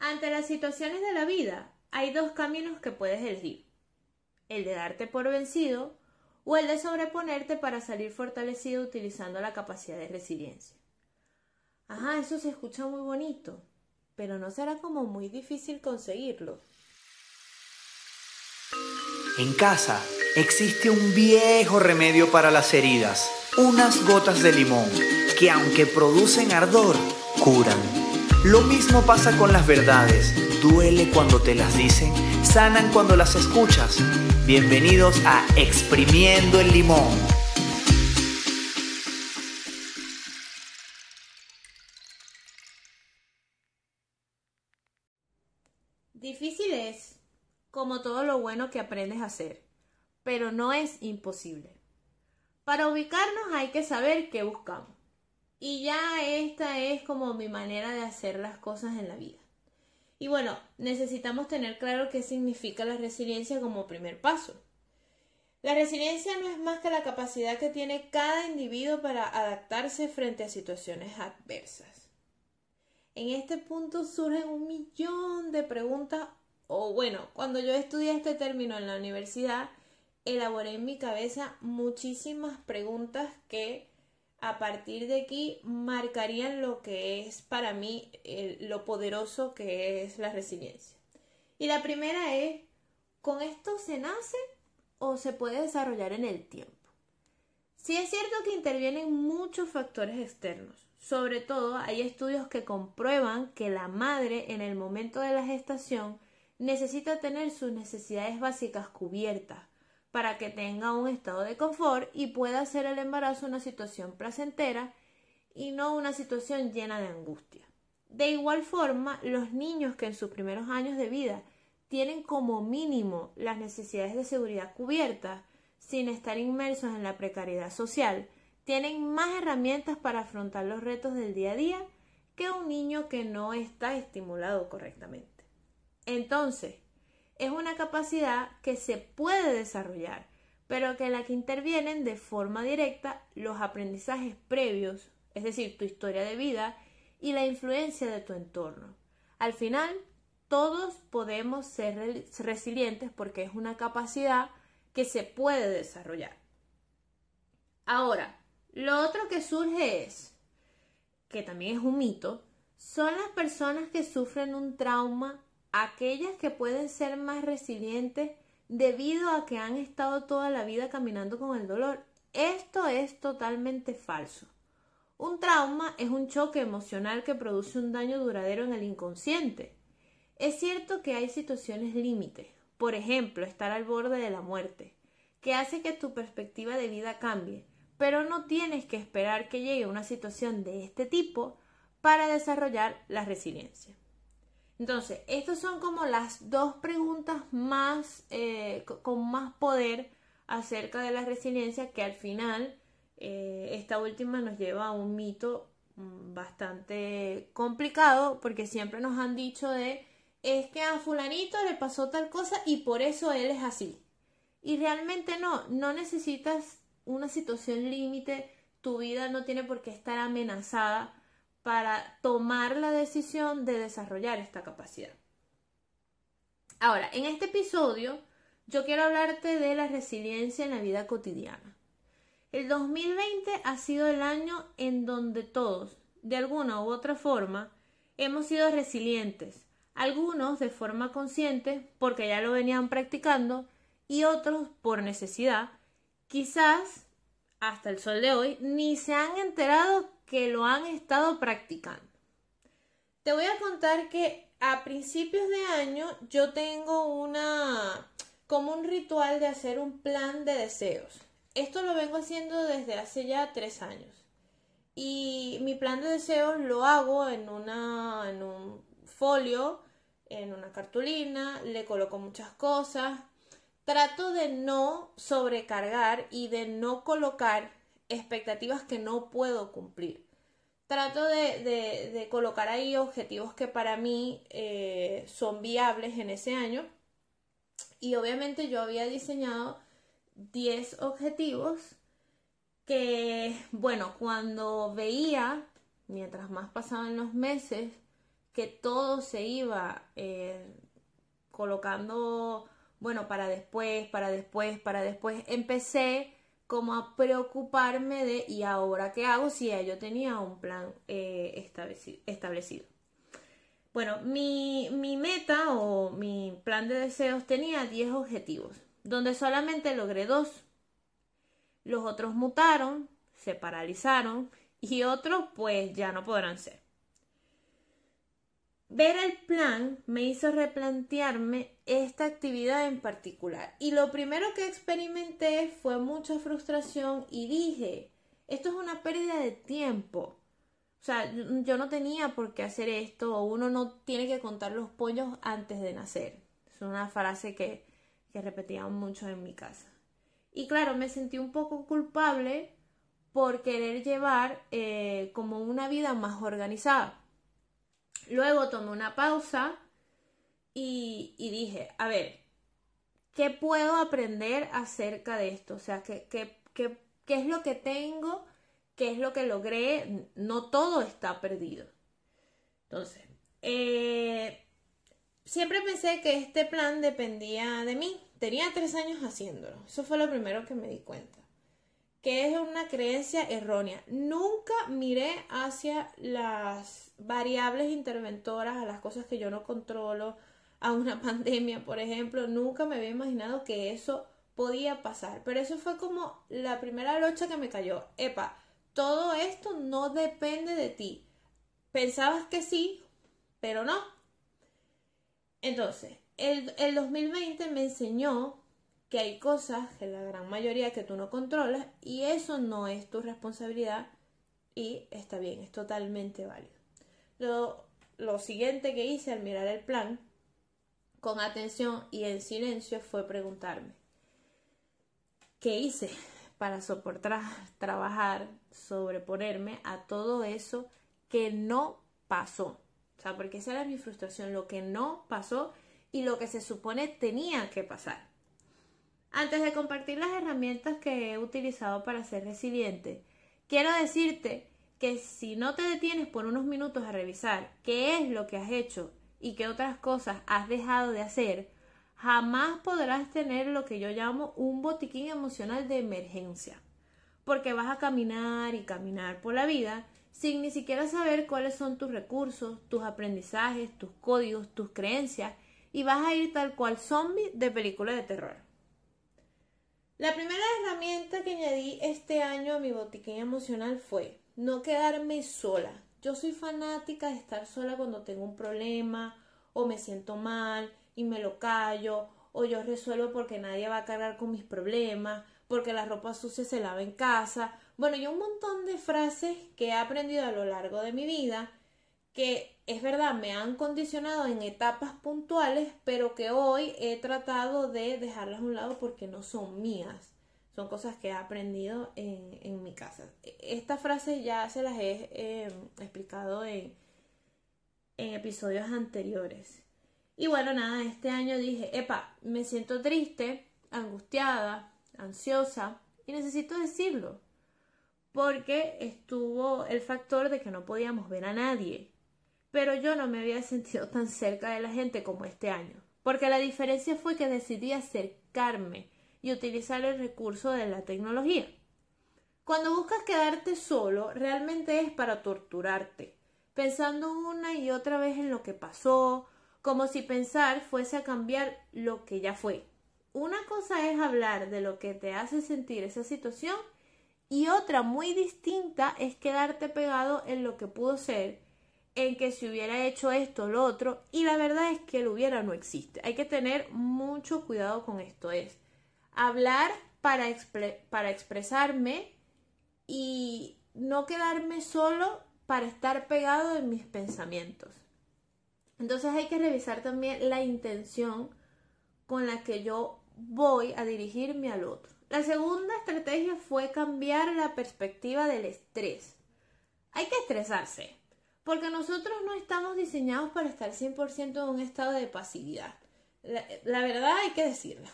Ante las situaciones de la vida, hay dos caminos que puedes elegir. El de darte por vencido o el de sobreponerte para salir fortalecido utilizando la capacidad de resiliencia. Ajá, eso se escucha muy bonito, pero no será como muy difícil conseguirlo. En casa existe un viejo remedio para las heridas, unas gotas de limón, que aunque producen ardor, curan. Lo mismo pasa con las verdades. Duele cuando te las dicen, sanan cuando las escuchas. Bienvenidos a Exprimiendo el Limón. Difícil es, como todo lo bueno que aprendes a hacer, pero no es imposible. Para ubicarnos hay que saber qué buscamos. Y ya esta es como mi manera de hacer las cosas en la vida. Y bueno, necesitamos tener claro qué significa la resiliencia como primer paso. La resiliencia no es más que la capacidad que tiene cada individuo para adaptarse frente a situaciones adversas. En este punto surgen un millón de preguntas, o bueno, cuando yo estudié este término en la universidad, elaboré en mi cabeza muchísimas preguntas que a partir de aquí marcarían lo que es para mí lo poderoso que es la resiliencia. Y la primera es, ¿con esto se nace o se puede desarrollar en el tiempo? Sí es cierto que intervienen muchos factores externos. Sobre todo hay estudios que comprueban que la madre en el momento de la gestación necesita tener sus necesidades básicas cubiertas, para que tenga un estado de confort y pueda hacer el embarazo una situación placentera y no una situación llena de angustia. De igual forma, los niños que en sus primeros años de vida tienen como mínimo las necesidades de seguridad cubiertas, sin estar inmersos en la precariedad social, tienen más herramientas para afrontar los retos del día a día que un niño que no está estimulado correctamente. Entonces, es una capacidad que se puede desarrollar, pero que en la que intervienen de forma directa los aprendizajes previos, es decir, tu historia de vida y la influencia de tu entorno. Al final, todos podemos ser resilientes porque es una capacidad que se puede desarrollar. Ahora, lo otro que surge es, que también es un mito, son las personas que sufren un trauma aquellas que pueden ser más resilientes debido a que han estado toda la vida caminando con el dolor. Esto es totalmente falso. Un trauma es un choque emocional que produce un daño duradero en el inconsciente. Es cierto que hay situaciones límite, por ejemplo, estar al borde de la muerte, que hace que tu perspectiva de vida cambie, pero no tienes que esperar que llegue una situación de este tipo para desarrollar la resiliencia. Entonces, estas son como las dos preguntas más, eh, con más poder acerca de la resiliencia que al final eh, esta última nos lleva a un mito mm, bastante complicado porque siempre nos han dicho de es que a fulanito le pasó tal cosa y por eso él es así. Y realmente no, no necesitas una situación límite, tu vida no tiene por qué estar amenazada para tomar la decisión de desarrollar esta capacidad. Ahora, en este episodio yo quiero hablarte de la resiliencia en la vida cotidiana. El 2020 ha sido el año en donde todos, de alguna u otra forma, hemos sido resilientes, algunos de forma consciente porque ya lo venían practicando y otros por necesidad, quizás hasta el sol de hoy ni se han enterado que lo han estado practicando. Te voy a contar que a principios de año yo tengo una como un ritual de hacer un plan de deseos. Esto lo vengo haciendo desde hace ya tres años. Y mi plan de deseos lo hago en, una, en un folio, en una cartulina, le coloco muchas cosas. Trato de no sobrecargar y de no colocar expectativas que no puedo cumplir. Trato de, colocar ahí objetivos que para mí eh, son viables en ese año. Y obviamente yo había diseñado 10 objetivos que, bueno, cuando veía, mientras más pasaban los meses, que todo se iba eh, colocando, bueno, para después, para después, para después, empecé como a preocuparme de, ¿y ahora qué hago si ya yo tenía un plan eh, establecido? Bueno, mi, mi meta o mi plan de deseos tenía 10 objetivos, donde solamente logré dos. Los otros mutaron, se paralizaron y otros pues ya no podrán ser. Ver el plan me hizo replantearme esta actividad en particular. Y lo primero que experimenté fue mucha frustración y dije, esto es una pérdida de tiempo. O sea, yo no tenía por qué hacer esto, uno no tiene que contar los pollos antes de nacer. Es una frase que, que mucho en mi casa. Y claro, me sentí un poco culpable por querer llevar eh, como una vida más organizada. Luego tomé una pausa y, dije, a ver, ¿qué puedo aprender acerca de esto? O sea, ¿qué, qué, qué, qué es lo que tengo? ¿Qué es lo que logré? No todo está perdido. Entonces, eh, siempre pensé que este plan dependía de mí. Tenía tres años haciéndolo. Eso fue lo primero que me di cuenta que es una creencia errónea. Nunca miré hacia las variables interventoras, a las cosas que yo no controlo, a una pandemia, por ejemplo. Nunca me había imaginado que eso podía pasar. Pero eso fue como la primera locha que me cayó. Epa, todo esto no depende de ti. Pensabas que sí, pero no. Entonces, el, el 2020 me enseñó que hay cosas que la gran mayoría que tú no controlas y eso no es tu responsabilidad y está bien, es totalmente válido. Lo, lo siguiente que hice al mirar el plan con atención y en silencio fue preguntarme, ¿qué hice para soportar, trabajar, sobreponerme a todo eso que no pasó? O sea, porque esa era mi frustración, lo que no pasó y lo que se supone tenía que pasar. Antes de compartir las herramientas que he utilizado para ser resiliente, quiero decirte que si no te detienes por unos minutos a revisar qué es lo que has hecho y qué otras cosas has dejado de hacer, jamás podrás tener lo que yo llamo un botiquín emocional de emergencia. Porque vas a caminar y caminar por la vida sin ni siquiera saber cuáles son tus recursos, tus aprendizajes, tus códigos, tus creencias y vas a ir tal cual zombie de película de terror. La primera herramienta que añadí este año a mi botiquín emocional fue no quedarme sola. Yo soy fanática de estar sola cuando tengo un problema o me siento mal y me lo callo o yo resuelvo porque nadie va a cargar con mis problemas, porque la ropa sucia se lava en casa. Bueno, y un montón de frases que he aprendido a lo largo de mi vida que es verdad, me han condicionado en etapas puntuales, pero que hoy he tratado de dejarlas a un lado porque no son mías. Son cosas que he aprendido en, mi casa. Esta frase ya se las he em, explicado en, en episodios anteriores. Y bueno, nada, este año dije, epa, me siento triste, angustiada, ansiosa y necesito decirlo. Porque estuvo el factor de que no podíamos ver a nadie pero yo no me había sentido tan cerca de la gente como este año, porque la diferencia fue que decidí acercarme y utilizar el recurso de la tecnología. Cuando buscas quedarte solo, realmente es para torturarte, pensando una y otra vez en lo que pasó, como si pensar fuese a cambiar lo que ya fue. Una cosa es hablar de lo que te hace sentir esa situación y otra muy distinta es quedarte pegado en lo que pudo ser en que si hubiera hecho esto o lo otro, y la verdad es que el hubiera no existe. Hay que tener mucho cuidado con esto. Es hablar para, para expresarme y no quedarme solo para estar pegado en mis pensamientos. Entonces hay que revisar también la intención con la que yo voy a dirigirme al otro. La segunda estrategia fue cambiar la perspectiva del estrés. Hay que estresarse, porque nosotros no estamos diseñados para estar 100% en un estado de pasividad. La, verdad hay que decirlo.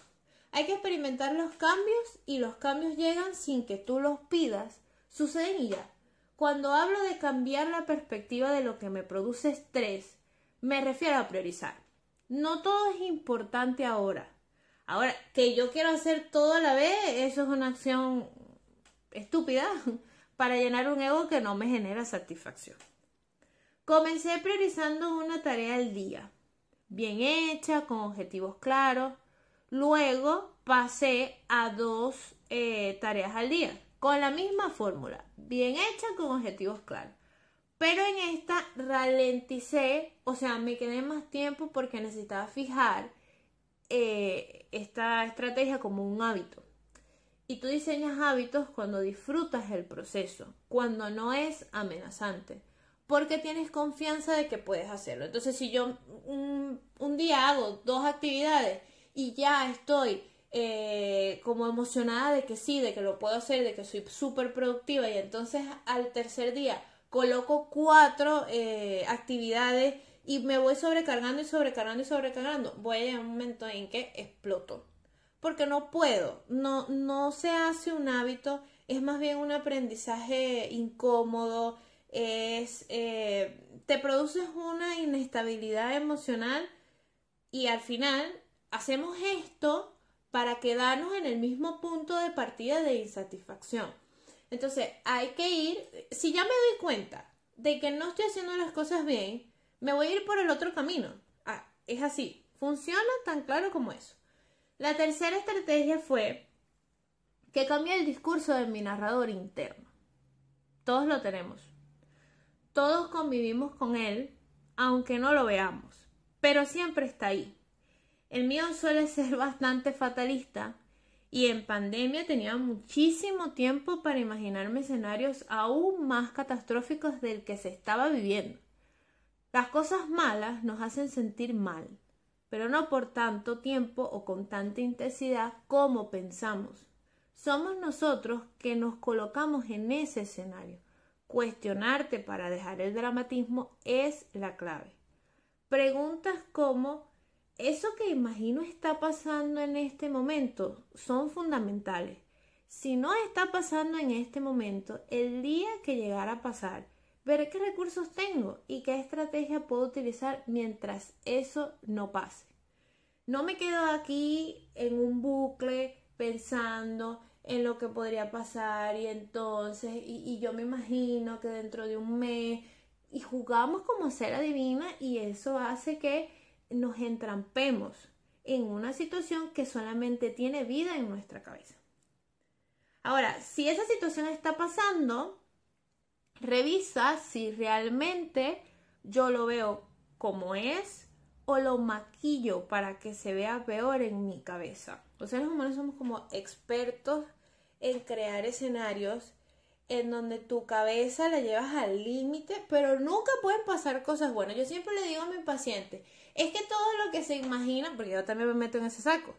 Hay que experimentar los cambios y los cambios llegan sin que tú los pidas. Suceden y ya. Cuando hablo de cambiar la perspectiva de lo que me produce estrés, Me refiero a priorizar. No todo es importante ahora. Ahora, que yo quiero hacer todo a la vez, eso es una acción estúpida para llenar un ego que no me genera satisfacción. Comencé priorizando una tarea al día, bien hecha, con objetivos claros. Luego pasé a dos eh, tareas al día, con la misma fórmula, bien hecha, con objetivos claros. Pero en esta ralenticé, o sea, me quedé más tiempo porque necesitaba fijar eh, esta estrategia como un hábito. Y tú diseñas hábitos cuando disfrutas el proceso, cuando no es amenazante, porque tienes confianza de que puedes hacerlo. Entonces, si yo un, día hago dos actividades y ya estoy eh, como emocionada de que sí, de que lo puedo hacer, de que soy súper productiva. Y entonces al tercer día coloco cuatro eh, actividades y me voy sobrecargando y sobrecargando y sobrecargando, voy a llegar a un momento en que exploto. Porque no puedo, no, no se hace un hábito, es más bien un aprendizaje incómodo, es, eh, te produces una inestabilidad emocional y al final hacemos esto para quedarnos en el mismo punto de partida de insatisfacción. Entonces, hay que ir, si ya me doy cuenta de que no estoy haciendo las cosas bien, me voy a ir por el otro camino. Ah, es así, funciona tan claro como eso. La tercera estrategia fue que cambié el discurso de mi narrador interno. Todos lo tenemos. Todos convivimos con él, aunque no lo veamos, pero siempre está ahí. El mío suele ser bastante fatalista y en pandemia tenía muchísimo tiempo para imaginarme escenarios aún más catastróficos del que se estaba viviendo. Las cosas malas nos hacen sentir mal, pero no por tanto tiempo o con tanta intensidad como pensamos. Somos nosotros que nos colocamos en ese escenario. Cuestionarte para dejar el dramatismo es la clave. Preguntas como eso que imagino está pasando en este momento son fundamentales. Si no está pasando en este momento, el día que llegara a pasar, ver qué recursos tengo y qué estrategia puedo utilizar mientras eso no pase. No me quedo aquí en un bucle pensando en lo que podría pasar y entonces, y, y yo me imagino que dentro de un mes, y jugamos como ser adivina y eso hace que nos entrampemos en una situación que solamente tiene vida en nuestra cabeza. Ahora, si esa situación está pasando, revisa si realmente yo lo veo como es o lo maquillo para que se vea peor en mi cabeza. Los seres humanos somos como expertos en crear escenarios en donde tu cabeza la llevas al límite, pero nunca pueden pasar cosas buenas. Yo siempre le digo a mi paciente, es que todo lo que se imagina, porque yo también me meto en ese saco,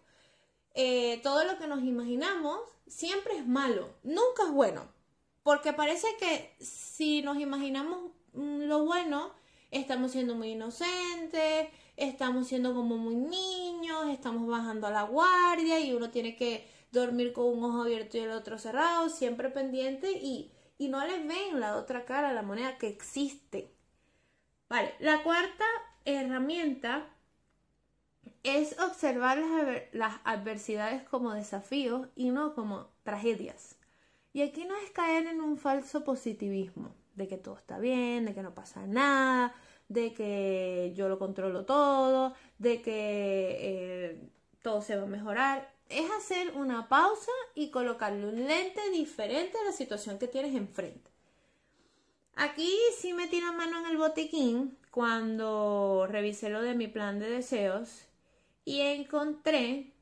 eh, todo lo que nos imaginamos siempre es malo, nunca es bueno, porque parece que si nos imaginamos mm, lo bueno, estamos siendo muy inocentes, estamos siendo como muy niños, estamos bajando a la guardia y uno tiene que dormir con un ojo abierto y el otro cerrado, siempre pendiente y, y no les ven la otra cara, la moneda que existe. Vale, la cuarta herramienta es observar las, adversidades como desafíos y no como tragedias. Y aquí no es caer en un falso positivismo, de que todo está bien, de que no pasa nada, de que yo lo controlo todo, de que eh, todo se va a mejorar. Es hacer una pausa y colocarle un lente diferente a la situación que tienes enfrente. Aquí sí me tira mano en el botiquín cuando revisé lo de mi plan de deseos y encontré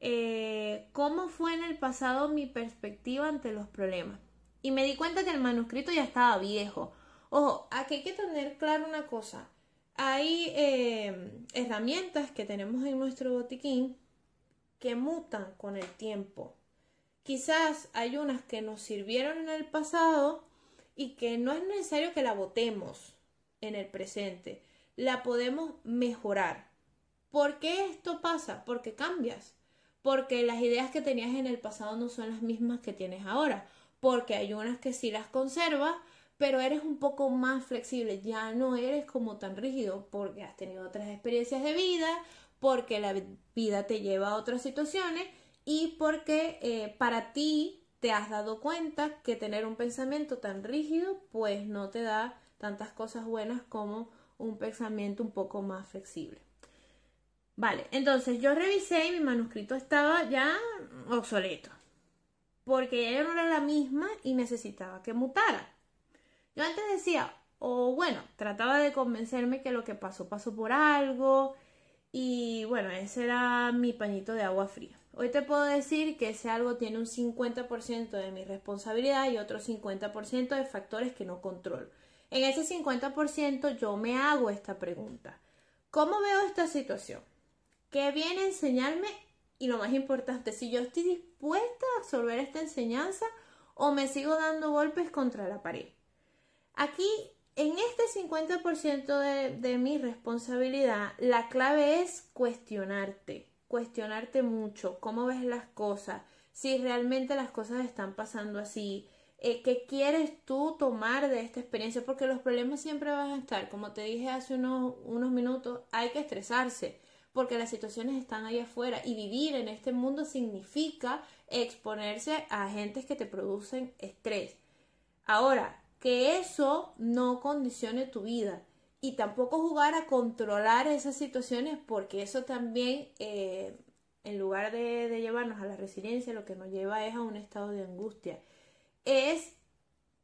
eh, cómo fue en el pasado mi perspectiva ante los problemas. Y me di cuenta que el manuscrito ya estaba viejo. Ojo, aquí hay que tener claro una cosa. Hay eh, herramientas que tenemos en nuestro botiquín que mutan con el tiempo. Quizás hay unas que nos sirvieron en el pasado y que no es necesario que la votemos en el presente. La podemos mejorar. ¿Por qué esto pasa? Porque cambias. Porque las ideas que tenías en el pasado no son las mismas que tienes ahora. Porque hay unas que sí las conservas, pero eres un poco más flexible, ya no eres como tan rígido porque has tenido otras experiencias de vida, porque la vida te lleva a otras situaciones y porque eh, para ti te has dado cuenta que tener un pensamiento tan rígido pues no te da tantas cosas buenas como un pensamiento un poco más flexible. Vale, entonces yo revisé y mi manuscrito estaba ya obsoleto, porque ella no era la misma y necesitaba que mutara. Yo antes decía, o bueno, trataba de convencerme que lo que pasó pasó por algo y bueno, ese era mi pañito de agua fría. Hoy te puedo decir que ese algo tiene un 50% de mi responsabilidad y otro 50% de factores que no controlo. En ese 50% yo me hago esta pregunta. ¿Cómo veo esta situación? ¿Qué viene a enseñarme? Y lo más importante, si yo estoy dispuesta a absorber esta enseñanza o me sigo dando golpes contra la pared. Aquí, en este 50% de, de mi responsabilidad, la clave es cuestionarte cuestionarte mucho cómo ves las cosas, si realmente las cosas están pasando así, eh, qué quieres tú tomar de esta experiencia, porque los problemas siempre van a estar, como te dije hace unos, unos minutos, hay que estresarse, porque las situaciones están ahí afuera y vivir en este mundo significa exponerse a agentes que te producen estrés. Ahora, que eso no condicione tu vida y tampoco jugar a controlar esas situaciones porque eso también, eh, en lugar de, llevarnos a la resiliencia, lo que nos lleva es a un estado de angustia. Es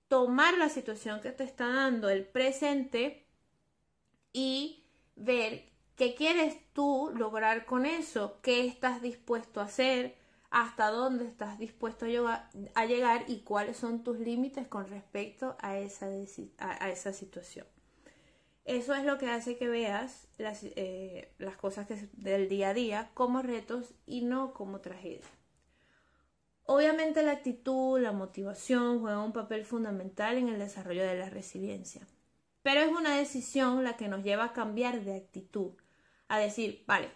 tomar la situación que te está dando el presente y ver qué quieres tú lograr con eso, qué estás dispuesto a hacer, hasta dónde estás dispuesto a llegar, y cuáles son tus límites con respecto a esa, a esa situación. Eso es lo que hace que veas las, eh, las cosas que, del día a día como retos y no como tragedia. Obviamente la actitud, la motivación juegan un papel fundamental en el desarrollo de la resiliencia. Pero es una decisión la que nos lleva a cambiar de actitud, a decir, vale,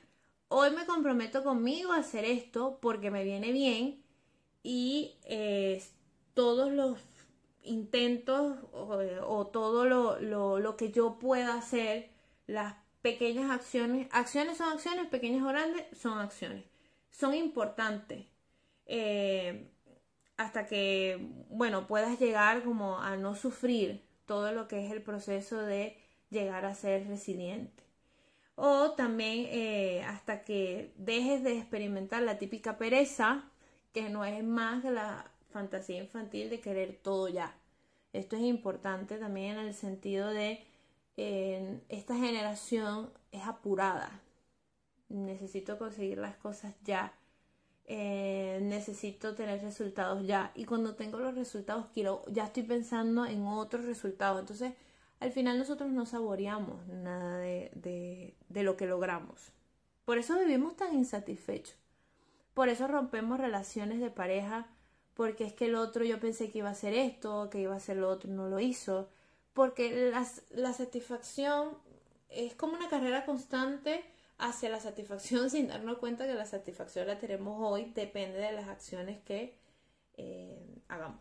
hoy me comprometo conmigo a hacer esto porque me viene bien y eh, todos los intentos o, todo lo, lo, que yo pueda hacer, las pequeñas acciones, acciones son acciones, pequeñas o grandes son acciones, son importantes. Eh, hasta que, bueno, puedas llegar como a no sufrir todo lo que es el proceso de llegar a ser resiliente. O también eh, hasta que dejes de experimentar la típica pereza, que no es más la fantasía infantil de querer todo ya. Esto es importante también en el sentido de esta generación es apurada. Necesito conseguir las cosas ya. Eh, necesito tener resultados ya. Y cuando tengo los resultados, quiero, ya estoy pensando en otros resultados. Entonces, al final nosotros no saboreamos nada de lo que logramos. Por eso vivimos tan insatisfechos. Por eso rompemos relaciones de pareja porque es que el otro yo pensé que iba a hacer esto, que iba a hacer lo otro no lo hizo, porque la, satisfacción es como una carrera constante hacia la satisfacción sin darnos cuenta que la satisfacción la tenemos hoy, depende de las acciones que eh, hagamos.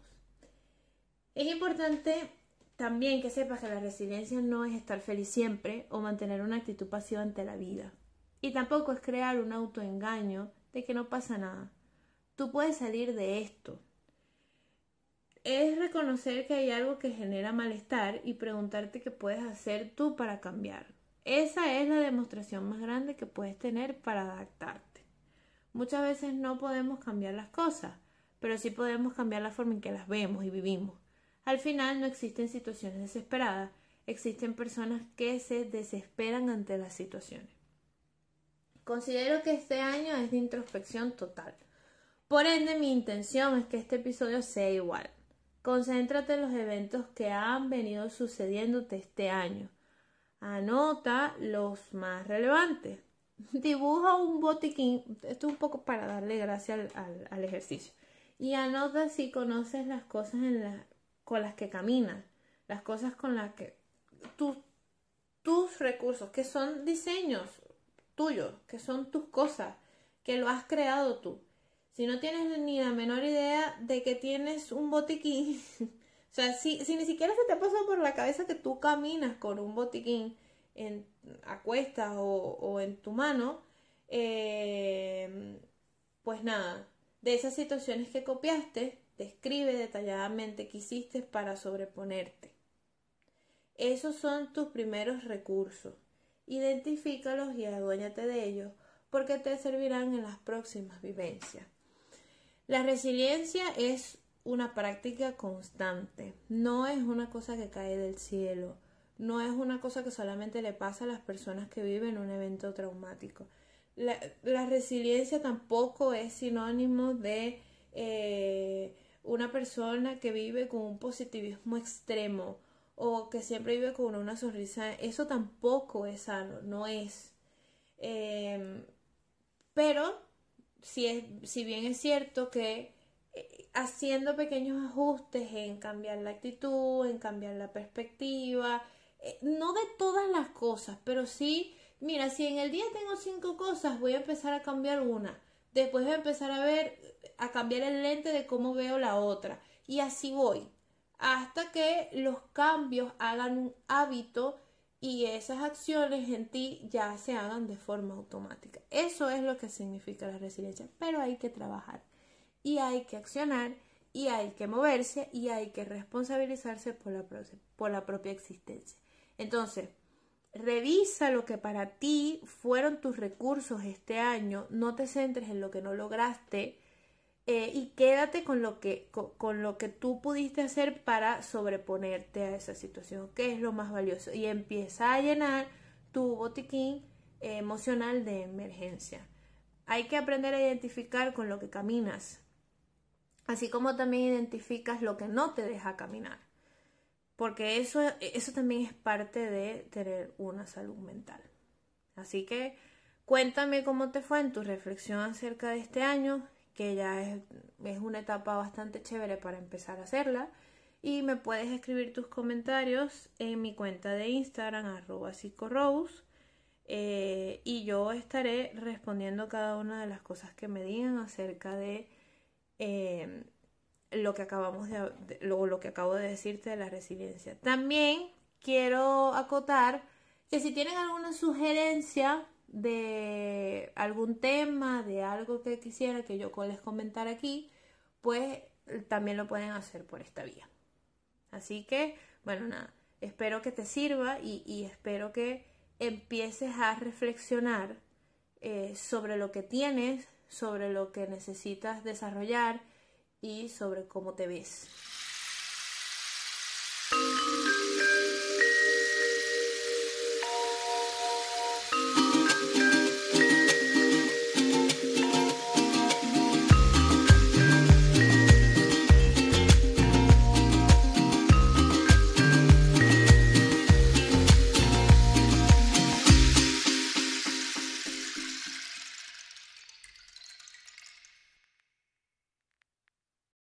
Es importante también que sepas que la resiliencia no es estar feliz siempre o mantener una actitud pasiva ante la vida. Y tampoco es crear un autoengaño de que no pasa nada. Tú puedes salir de esto. Es reconocer que hay algo que genera malestar y preguntarte qué puedes hacer tú para cambiar. Esa es la demostración más grande que puedes tener para adaptarte. Muchas veces no podemos cambiar las cosas, pero sí podemos cambiar la forma en que las vemos y vivimos. Al final no existen situaciones desesperadas, existen personas que se desesperan ante las situaciones. Considero que este año es de introspección total. Por ende, mi intención es que este episodio sea igual. Concéntrate en los eventos que han venido sucediéndote este año. Anota los más relevantes. Dibuja un botiquín. Esto es un poco para darle gracia al, ejercicio. Y anota si conoces las cosas con las que caminas. Las cosas con las que. tus recursos, que son diseños tuyos, que son tus cosas, que lo has creado tú. Si no tienes ni la menor idea de que tienes un botiquín, O sea, si, si ni siquiera se te pasado por la cabeza que tú caminas con un botiquín en, a cuestas o, o en tu mano, eh, pues nada, de esas situaciones que copiaste, describe detalladamente qué hiciste para sobreponerte. Esos son tus primeros recursos. Identifícalos y aduéñate de ellos porque te servirán en las próximas vivencias. La resiliencia es una práctica constante, no es una cosa que cae del cielo, no es una cosa que solamente le pasa a las personas que viven un evento traumático. La, resiliencia tampoco es sinónimo de eh, una persona que vive con un positivismo extremo o que siempre vive con una sonrisa. Eso tampoco es sano, no es. Em, pero si, es, si bien es cierto que eh, haciendo pequeños ajustes en cambiar la actitud, en cambiar la perspectiva, eh, no de todas las cosas, pero sí, mira, si en el día tengo cinco cosas, voy a empezar a cambiar una. Después voy a empezar a ver, a cambiar el lente de cómo veo la otra. Y así voy. Hasta que los cambios hagan un hábito y esas acciones en ti ya se hagan de forma automática. Eso es lo que significa la resiliencia. Pero hay que trabajar y hay que accionar y hay que moverse y hay que responsabilizarse por la, por la propia existencia. Entonces, revisa lo que para ti fueron tus recursos este año, no te centres en lo que no lograste eh, y quédate con lo, que, con, lo que tú pudiste hacer para sobreponerte a esa situación, que es lo más valioso, y empieza a llenar tu botiquín emocional de emergencia. Hay que aprender a identificar con lo que caminas, así como también identificas lo que no te deja caminar porque eso, eso también es parte de tener una salud mental. Así que cuéntame cómo te fue en tu reflexión acerca de este año, que ya es, una etapa bastante chévere para empezar a hacerla. Y me puedes escribir tus comentarios en mi cuenta de Instagram, arroba psicorose. Eh, y yo estaré respondiendo cada una de las cosas que me digan acerca de eh, lo que acabamos de, lo, lo que acabo de decirte de la resiliencia. También quiero acotar que si tienen alguna sugerencia de algún tema, de algo que quisiera que yo les comentara aquí, pues también lo pueden hacer por esta vía. Así que, bueno, nada, espero que te sirva y, espero que empieces a reflexionar eh, sobre lo que tienes, sobre lo que necesitas desarrollar y sobre cómo te ves.